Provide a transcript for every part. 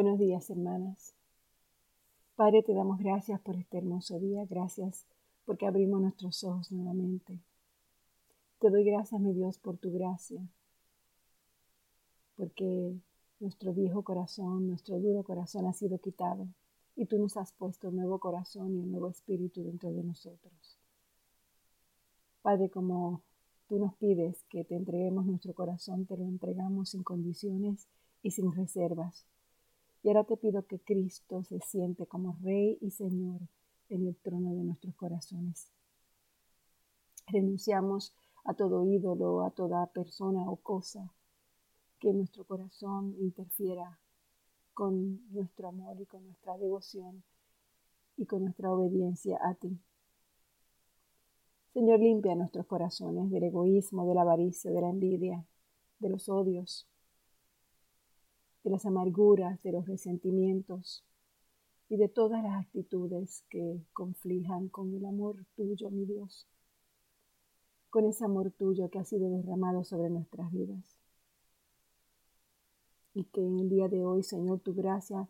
Buenos días, hermanas. Padre, te damos gracias por este hermoso día. Gracias porque abrimos nuestros ojos nuevamente. Te doy gracias, mi Dios, por tu gracia. Porque nuestro viejo corazón, nuestro duro corazón ha sido quitado y tú nos has puesto un nuevo corazón y un nuevo espíritu dentro de nosotros. Padre, como tú nos pides que te entreguemos nuestro corazón, te lo entregamos sin condiciones y sin reservas y ahora te pido que Cristo se siente como Rey y Señor en el trono de nuestros corazones. Renunciamos a todo ídolo, a toda persona o cosa que nuestro corazón interfiera con nuestro amor y con nuestra devoción y con nuestra obediencia a ti. Señor, limpia nuestros corazones del egoísmo, de la avaricia, de la envidia, de los odios, de las amarguras, de los resentimientos y de todas las actitudes que conflijan con el amor tuyo, mi Dios, con ese amor tuyo que ha sido derramado sobre nuestras vidas. Y que en el día de hoy, Señor, tu gracia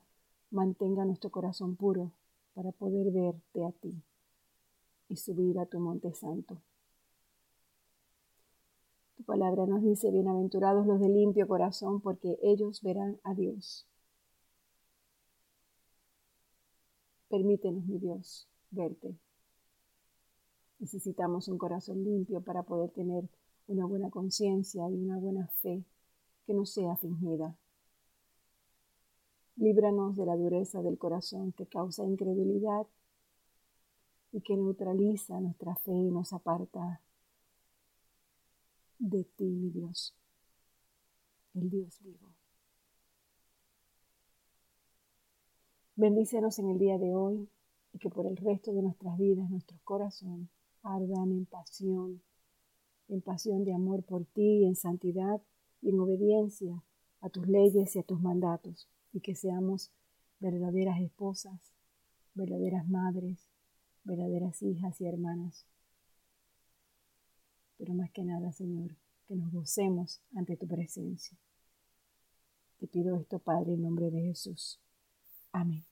mantenga nuestro corazón puro para poder verte a ti y subir a tu monte santo. Palabra nos dice, bienaventurados los de limpio corazón, porque ellos verán a Dios. Permítenos, mi Dios, verte. Necesitamos un corazón limpio para poder tener una buena conciencia y una buena fe que no sea fingida. Líbranos de la dureza del corazón que causa incredulidad y que neutraliza nuestra fe y nos aparta de ti, mi Dios, el Dios vivo. Bendícenos en el día de hoy y que por el resto de nuestras vidas nuestros corazones ardan en pasión, en pasión de amor por ti, en santidad y en obediencia a tus leyes y a tus mandatos, y que seamos verdaderas esposas, verdaderas madres, verdaderas hijas y hermanas pero más que nada, Señor, que nos gocemos ante tu presencia. Te pido esto, Padre, en nombre de Jesús. Amén.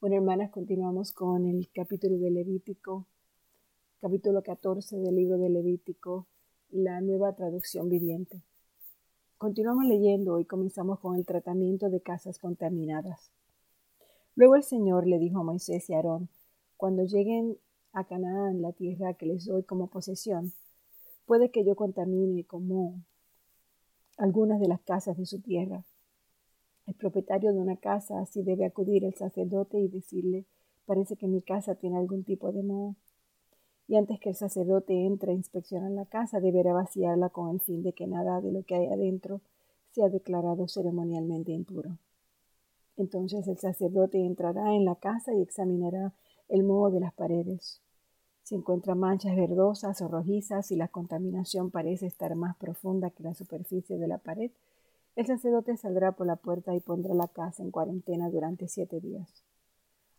Bueno, hermanas, continuamos con el capítulo de Levítico, capítulo 14 del libro de Levítico, la nueva traducción viviente. Continuamos leyendo y comenzamos con el tratamiento de casas contaminadas. Luego el Señor le dijo a Moisés y Aarón, cuando lleguen a Canaán, la tierra que les doy como posesión. Puede que yo contamine como algunas de las casas de su tierra. El propietario de una casa así debe acudir al sacerdote y decirle, parece que mi casa tiene algún tipo de moho. Y antes que el sacerdote entre a inspeccionar la casa, deberá vaciarla con el fin de que nada de lo que hay adentro sea declarado ceremonialmente impuro. Entonces el sacerdote entrará en la casa y examinará el moho de las paredes. Si encuentra manchas verdosas o rojizas y la contaminación parece estar más profunda que la superficie de la pared, el sacerdote saldrá por la puerta y pondrá la casa en cuarentena durante siete días.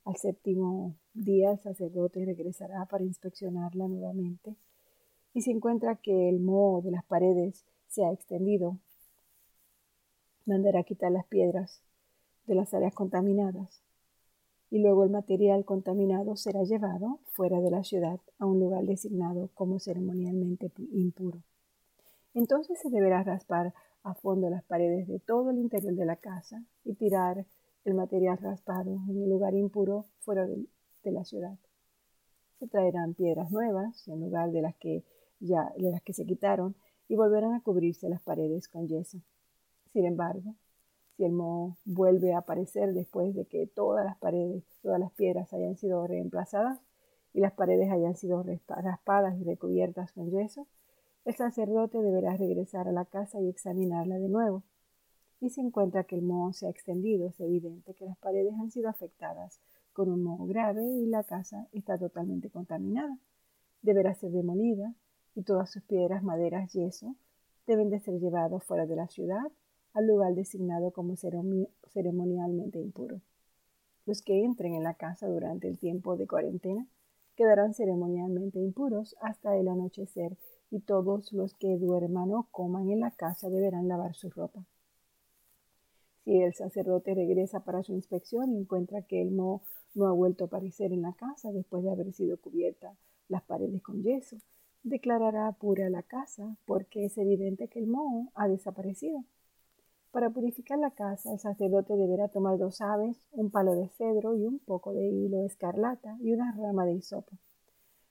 Al séptimo día el sacerdote regresará para inspeccionarla nuevamente y si encuentra que el moho de las paredes se ha extendido, mandará quitar las piedras de las áreas contaminadas y luego el material contaminado será llevado fuera de la ciudad a un lugar designado como ceremonialmente impuro. Entonces se deberá raspar a fondo las paredes de todo el interior de la casa y tirar el material raspado en el lugar impuro fuera de, la ciudad. Se traerán piedras nuevas en lugar de las que ya de las que se quitaron y volverán a cubrirse las paredes con yeso. Sin embargo, si el moho vuelve a aparecer después de que todas las paredes, todas las piedras hayan sido reemplazadas y las paredes hayan sido raspadas y recubiertas con yeso, el sacerdote deberá regresar a la casa y examinarla de nuevo. Y si encuentra que el moho se ha extendido, es evidente que las paredes han sido afectadas con un moho grave y la casa está totalmente contaminada. Deberá ser demolida y todas sus piedras, maderas, yeso deben de ser llevados fuera de la ciudad al lugar designado como ceremonialmente impuro. Los que entren en la casa durante el tiempo de cuarentena quedarán ceremonialmente impuros hasta el anochecer y todos los que duerman o coman en la casa deberán lavar su ropa. Si el sacerdote regresa para su inspección y encuentra que el moho no ha vuelto a aparecer en la casa después de haber sido cubierta las paredes con yeso, declarará pura la casa porque es evidente que el moho ha desaparecido. Para purificar la casa, el sacerdote deberá tomar dos aves, un palo de cedro y un poco de hilo escarlata y una rama de hisopo.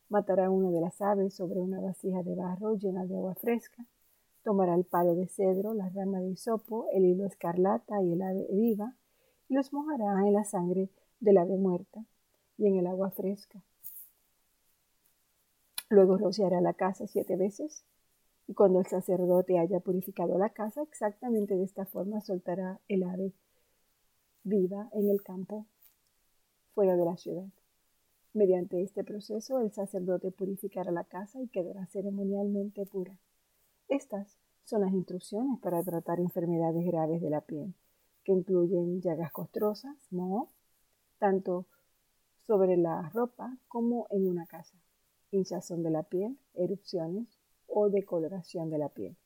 Matará una de las aves sobre una vasija de barro llena de agua fresca. Tomará el palo de cedro, la rama de hisopo, el hilo escarlata y el ave viva y los mojará en la sangre del ave muerta y en el agua fresca. Luego rociará la casa siete veces y cuando el sacerdote haya purificado la casa, exactamente de esta forma soltará el ave viva en el campo fuera de la ciudad. Mediante este proceso, el sacerdote purificará la casa y quedará ceremonialmente pura. Estas son las instrucciones para tratar enfermedades graves de la piel, que incluyen llagas costrosas, moho, tanto sobre la ropa como en una casa, hinchazón de la piel, erupciones o decoloración de la piel.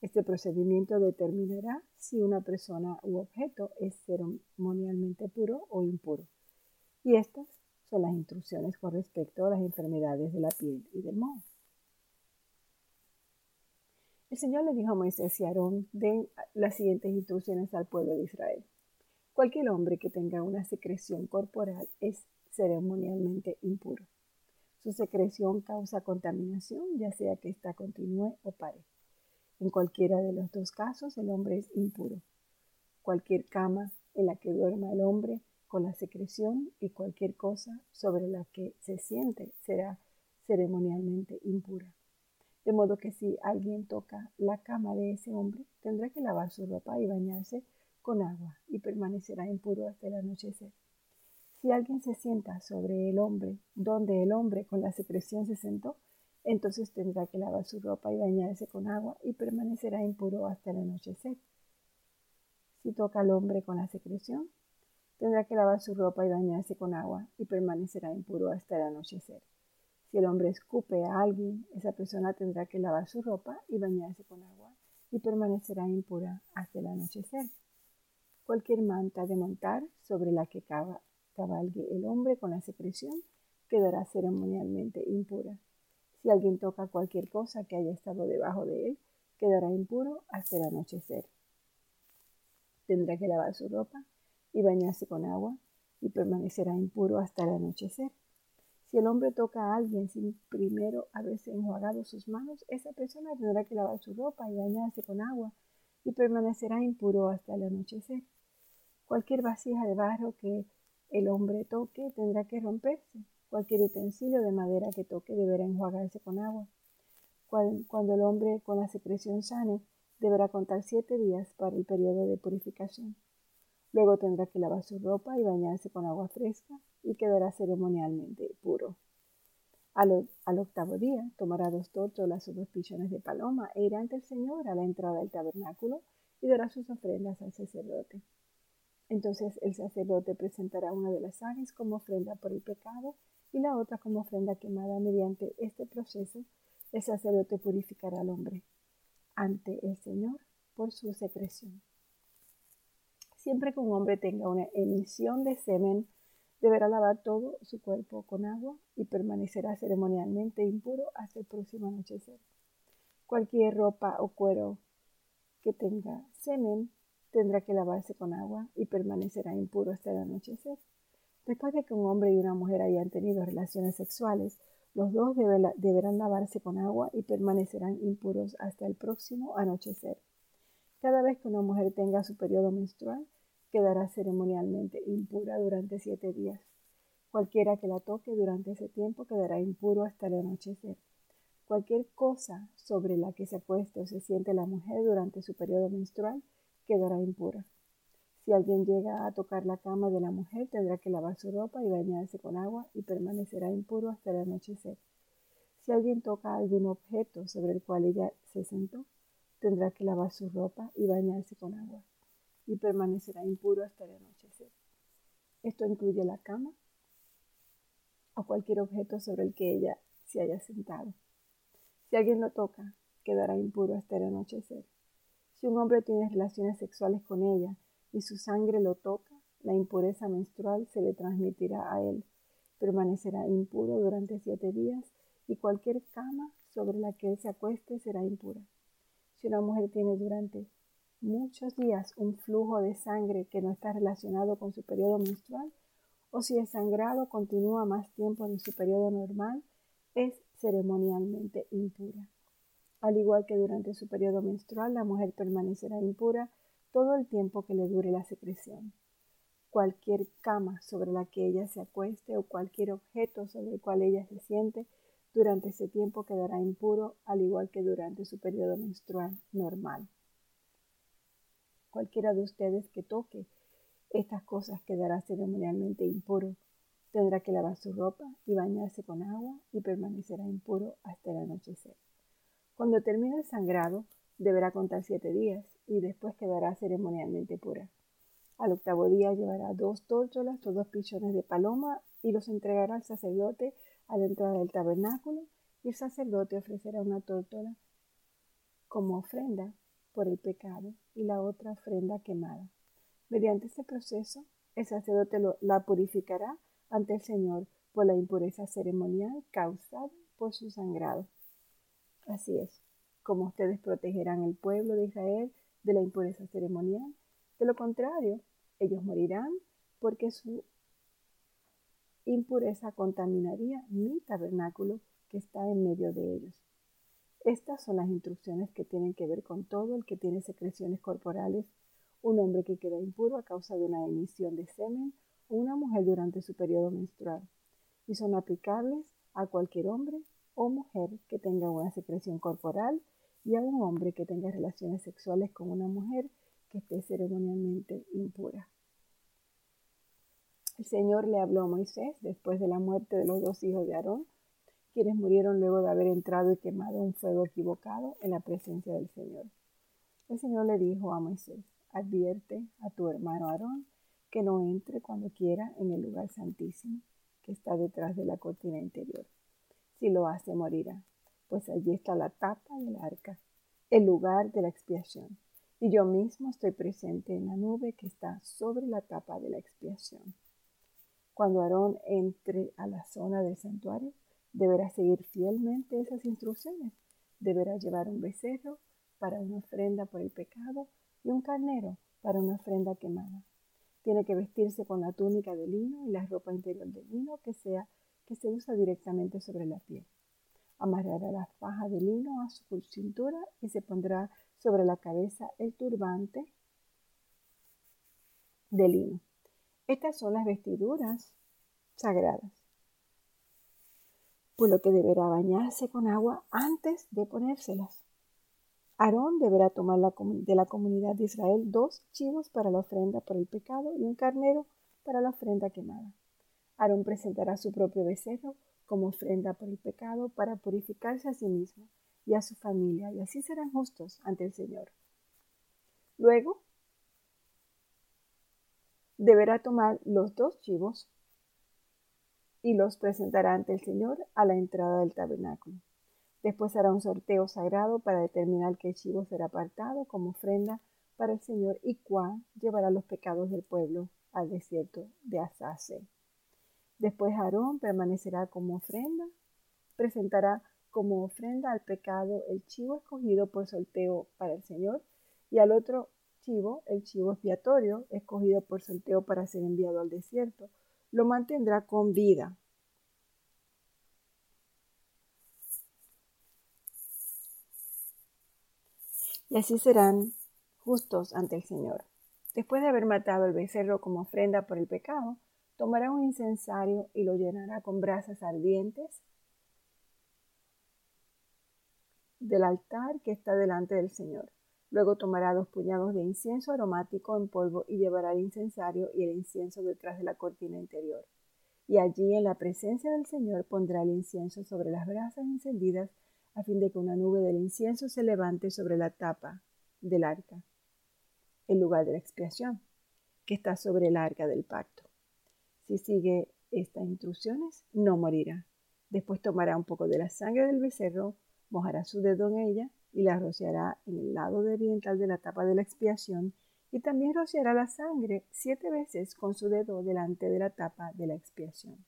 Este procedimiento determinará si una persona u objeto es ceremonialmente puro o impuro. Y estas son las instrucciones con respecto a las enfermedades de la piel y del moho. El Señor le dijo a Moisés y Aarón, den las siguientes instrucciones al pueblo de Israel. Cualquier hombre que tenga una secreción corporal es ceremonialmente impuro. Su secreción causa contaminación, ya sea que ésta continúe o pare. En cualquiera de los dos casos, el hombre es impuro. Cualquier cama en la que duerma el hombre con la secreción y cualquier cosa sobre la que se siente será ceremonialmente impura. De modo que si alguien toca la cama de ese hombre, tendrá que lavar su ropa y bañarse con agua y permanecerá impuro hasta el anochecer. Si alguien se sienta sobre el hombre, donde el hombre con la secreción se sentó, entonces tendrá que lavar su ropa y bañarse con agua y permanecerá impuro hasta el anochecer. Si toca al hombre con la secreción, tendrá que lavar su ropa y bañarse con agua y permanecerá impuro hasta el anochecer. Si el hombre escupe a alguien, esa persona tendrá que lavar su ropa y bañarse con agua y permanecerá impura hasta el anochecer. Cualquier manta de montar sobre la que cabalgue el hombre con la secreción quedará ceremonialmente impura. Si alguien toca cualquier cosa que haya estado debajo de él, quedará impuro hasta el anochecer. Tendrá que lavar su ropa y bañarse con agua y permanecerá impuro hasta el anochecer. Si el hombre toca a alguien sin primero haberse enjuagado sus manos, esa persona tendrá que lavar su ropa y bañarse con agua y permanecerá impuro hasta el anochecer. Cualquier vasija de barro que el hombre toque tendrá que romperse. Cualquier utensilio de madera que toque deberá enjuagarse con agua. Cuando el hombre con la secreción sane, deberá contar siete días para el periodo de purificación. Luego tendrá que lavar su ropa y bañarse con agua fresca y quedará ceremonialmente puro. Al, octavo día tomará dos tórtolas o dos pichones de paloma e irá ante el Señor a la entrada del tabernáculo y dará sus ofrendas al sacerdote. Entonces el sacerdote presentará una de las aves como ofrenda por el pecado y la otra como ofrenda quemada. Mediante este proceso, el sacerdote purificará al hombre ante el Señor por su secreción. Siempre que un hombre tenga una emisión de semen, deberá lavar todo su cuerpo con agua y permanecerá ceremonialmente impuro hasta el próximo anochecer. Cualquier ropa o cuero que tenga semen tendrá que lavarse con agua y permanecerá impuro hasta el anochecer. Después de que un hombre y una mujer hayan tenido relaciones sexuales, los dos deberán lavarse con agua y permanecerán impuros hasta el próximo anochecer. Cada vez que una mujer tenga su periodo menstrual, quedará ceremonialmente impura durante siete días. Cualquiera que la toque durante ese tiempo quedará impuro hasta el anochecer. Cualquier cosa sobre la que se acueste o se siente la mujer durante su periodo menstrual quedará impura. Si alguien llega a tocar la cama de la mujer, tendrá que lavar su ropa y bañarse con agua y permanecerá impuro hasta el anochecer. Si alguien toca algún objeto sobre el cual ella se sentó, tendrá que lavar su ropa y bañarse con agua y permanecerá impuro hasta el anochecer. Esto incluye la cama o cualquier objeto sobre el que ella se haya sentado. Si alguien lo toca, quedará impuro hasta el anochecer. Si un hombre tiene relaciones sexuales con ella, y su sangre lo toca, la impureza menstrual se le transmitirá a él. Permanecerá impuro durante siete días y cualquier cama sobre la que él se acueste será impura. Si una mujer tiene durante muchos días un flujo de sangre que no está relacionado con su periodo menstrual, o si el sangrado continúa más tiempo en su periodo normal, es ceremonialmente impura. Al igual que durante su periodo menstrual, la mujer permanecerá impura todo el tiempo que le dure la secreción. Cualquier cama sobre la que ella se acueste o cualquier objeto sobre el cual ella se siente durante ese tiempo quedará impuro, al igual que durante su periodo menstrual normal. Cualquiera de ustedes que toque estas cosas quedará ceremonialmente impuro. Tendrá que lavar su ropa y bañarse con agua y permanecerá impuro hasta el anochecer. Cuando termine el sangrado, deberá contar siete días y después quedará ceremonialmente pura. Al octavo día llevará dos tórtolas o dos pichones de paloma y los entregará al sacerdote a la entrada del tabernáculo y el sacerdote ofrecerá una tórtola como ofrenda por el pecado y la otra ofrenda quemada. Mediante este proceso, el sacerdote la purificará ante el Señor por la impureza ceremonial causada por su sangrado. Así es, como ustedes protegerán el pueblo de Israel de la impureza ceremonial. De lo contrario, ellos morirán porque su impureza contaminaría mi tabernáculo que está en medio de ellos. Estas son las instrucciones que tienen que ver con todo el que tiene secreciones corporales un hombre que queda impuro a causa de una emisión de semen o una mujer durante su periodo menstrual, y son aplicables a cualquier hombre o mujer que tenga una secreción corporal y a un hombre que tenga relaciones sexuales con una mujer que esté ceremonialmente impura. El Señor le habló a Moisés después de la muerte de los dos hijos de Aarón, quienes murieron luego de haber entrado y quemado un fuego equivocado en la presencia del Señor. El Señor le dijo a Moisés, advierte a tu hermano Aarón que no entre cuando quiera en el lugar santísimo que está detrás de la cortina interior. Si lo hace, morirá, pues allí está la tapa del arca, el lugar de la expiación. Y yo mismo estoy presente en la nube que está sobre la tapa de la expiación. Cuando Aarón entre a la zona del santuario, deberá seguir fielmente esas instrucciones. Deberá llevar un becerro para una ofrenda por el pecado y un carnero para una ofrenda quemada. Tiene que vestirse con la túnica de lino y la ropa interior de lino que sea que se usa directamente sobre la piel. Amarrará la faja de lino a su cintura y se pondrá sobre la cabeza el turbante de lino. Estas son las vestiduras sagradas, por lo que deberá bañarse con agua antes de ponérselas. Aarón deberá tomar de la comunidad de Israel dos chivos para la ofrenda por el pecado y un carnero para la ofrenda quemada. Aarón presentará su propio becerro como ofrenda por el pecado para purificarse a sí mismo y a su familia, y así serán justos ante el Señor. Luego, deberá tomar los dos chivos y los presentará ante el Señor a la entrada del tabernáculo. Después hará un sorteo sagrado para determinar qué chivo será apartado como ofrenda para el Señor y cuál llevará los pecados del pueblo al desierto de Asase. Después Aarón permanecerá como ofrenda, presentará como ofrenda al pecado el chivo escogido por sorteo para el Señor y al otro chivo, el chivo expiatorio, escogido por sorteo para ser enviado al desierto, lo mantendrá con vida y así serán justos ante el Señor. Después de haber matado el becerro como ofrenda por el pecado, tomará un incensario y lo llenará con brasas ardientes del altar que está delante del Señor. Luego tomará dos puñados de incienso aromático en polvo y llevará el incensario y el incienso detrás de la cortina interior. Y allí en la presencia del Señor pondrá el incienso sobre las brasas encendidas a fin de que una nube del incienso se levante sobre la tapa del arca, el lugar de la expiación, que está sobre el arca del pacto. Si sigue estas instrucciones, no morirá. Después tomará un poco de la sangre del becerro, mojará su dedo en ella y la rociará en el lado oriental de la tapa de la expiación Y también rociará la sangre siete veces con su dedo delante de la tapa de la expiación.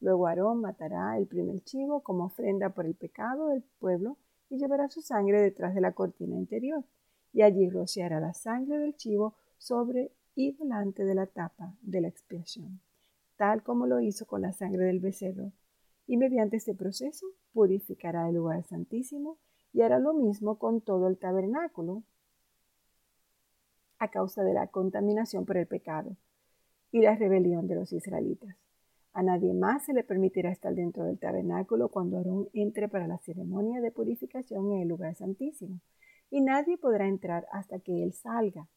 Luego Aarón matará el primer chivo como ofrenda por el pecado del pueblo y llevará su sangre detrás de la cortina interior. Y allí rociará la sangre del chivo sobre y delante de la tapa de la expiación, tal como lo hizo con la sangre del becerro. Y mediante este proceso purificará el lugar santísimo y hará lo mismo con todo el tabernáculo a causa de la contaminación por el pecado y la rebelión de los israelitas. A nadie más se le permitirá estar dentro del tabernáculo cuando Aarón entre para la ceremonia de purificación en el lugar santísimo, y nadie podrá entrar hasta que él salga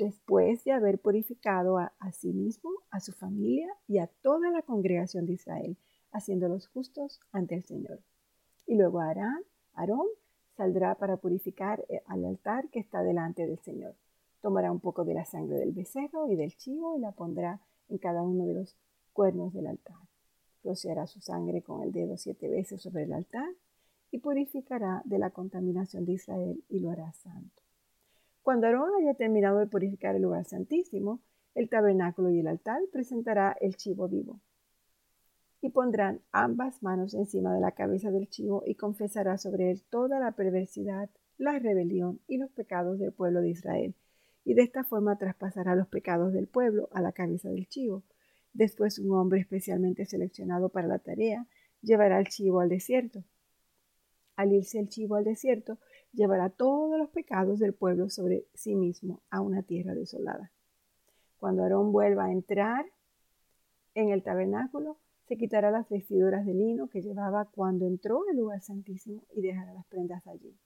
después de haber purificado a, sí mismo, a su familia y a toda la congregación de Israel, haciéndolos justos ante el Señor. Y luego Aarón, Aarón saldrá para purificar eh, al altar que está delante del Señor. Tomará un poco de la sangre del becerro y del chivo y la pondrá en cada uno de los cuernos del altar. Rociará su sangre con el dedo siete veces sobre el altar y purificará de la contaminación de Israel y lo hará santo. Cuando Aarón haya terminado de purificar el lugar santísimo, el tabernáculo y el altar presentará el chivo vivo. Y pondrán ambas manos encima de la cabeza del chivo y confesará sobre él toda la perversidad, la rebelión y los pecados del pueblo de Israel. Y de esta forma traspasará los pecados del pueblo a la cabeza del chivo. Después un hombre especialmente seleccionado para la tarea llevará el chivo al desierto. Al irse el chivo al desierto, llevará todos los pecados del pueblo sobre sí mismo a una tierra desolada. Cuando Aarón vuelva a entrar en el tabernáculo, se quitará las vestiduras de lino que llevaba cuando entró al lugar santísimo y dejará las prendas allí.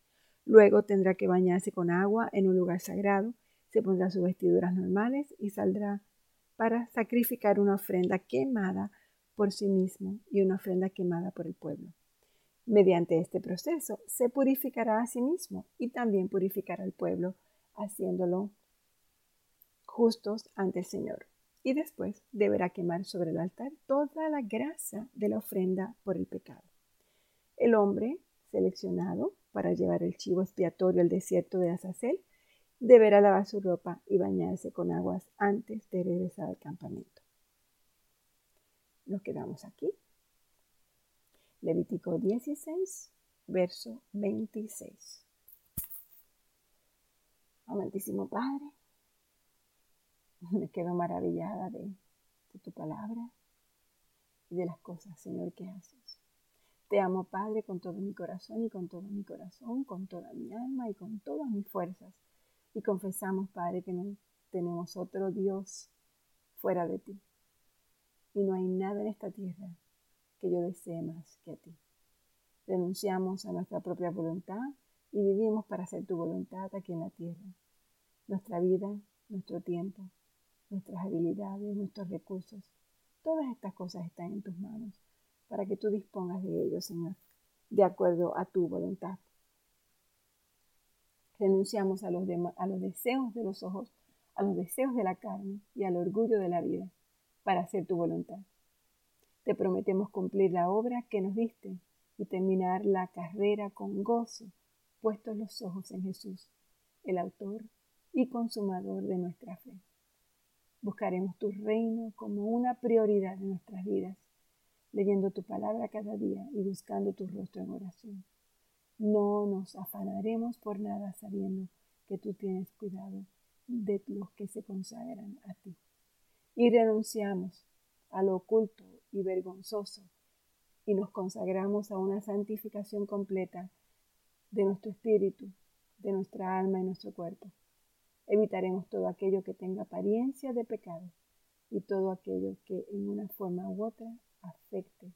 Luego tendrá que bañarse con agua en un lugar sagrado, se pondrá sus vestiduras normales y saldrá para sacrificar una ofrenda quemada por sí mismo y una ofrenda quemada por el pueblo. Mediante este proceso se purificará a sí mismo y también purificará al pueblo, haciéndolo justos ante el Señor. Y después deberá quemar sobre el altar toda la grasa de la ofrenda por el pecado. El hombre seleccionado para llevar el chivo expiatorio al desierto de Azazel deberá lavar su ropa y bañarse con aguas antes de regresar al campamento. Nos quedamos aquí. Levítico 16, verso 26. Amantísimo Padre, me quedo maravillada de, tu palabra y de las cosas, Señor, que haces. Te amo, Padre, con todo mi corazón y con todo mi corazón, con toda mi alma y con todas mis fuerzas. Y confesamos, Padre, que no tenemos otro Dios fuera de ti. Y no hay nada en esta tierra que yo desee más que a ti. Renunciamos a nuestra propia voluntad y vivimos para hacer tu voluntad aquí en la tierra. Nuestra vida, nuestro tiempo, nuestras habilidades, nuestros recursos, todas estas cosas están en tus manos para que tú dispongas de ellos, Señor, de acuerdo a tu voluntad. Renunciamos a los, a los deseos de los ojos, a los deseos de la carne y al orgullo de la vida para hacer tu voluntad. Te prometemos cumplir la obra que nos diste y terminar la carrera con gozo, puestos los ojos en Jesús, el autor y consumador de nuestra fe. Buscaremos tu reino como una prioridad de nuestras vidas, leyendo tu palabra cada día y buscando tu rostro en oración. No nos afanaremos por nada sabiendo que tú tienes cuidado de los que se consagran a ti. Y renunciamos a lo oculto y vergonzoso y nos consagramos a una santificación completa de nuestro espíritu, de nuestra alma y nuestro cuerpo. Evitaremos todo aquello que tenga apariencia de pecado y todo aquello que en una forma u otra afecte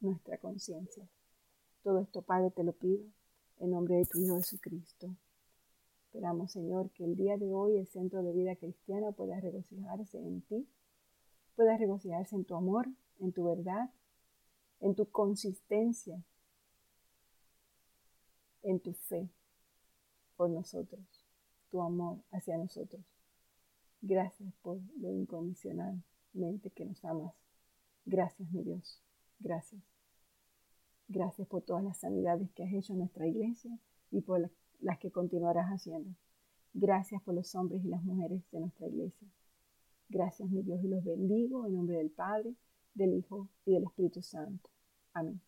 nuestra conciencia. Todo esto, Padre, te lo pido en nombre de tu Hijo Jesucristo. Esperamos, Señor, que el día de hoy el centro de vida cristiana pueda regocijarse en ti, pueda regocijarse en tu amor, en tu verdad, en tu consistencia, en tu fe por nosotros, tu amor hacia nosotros. Gracias por lo incondicionalmente que nos amas. Gracias, mi Dios. Gracias. Gracias por todas las sanidades que has hecho en nuestra iglesia y por las que continuarás haciendo. Gracias por los hombres y las mujeres de nuestra iglesia. Gracias, mi Dios, y los bendigo en nombre del Padre, del Hijo y del Espíritu Santo. Amén.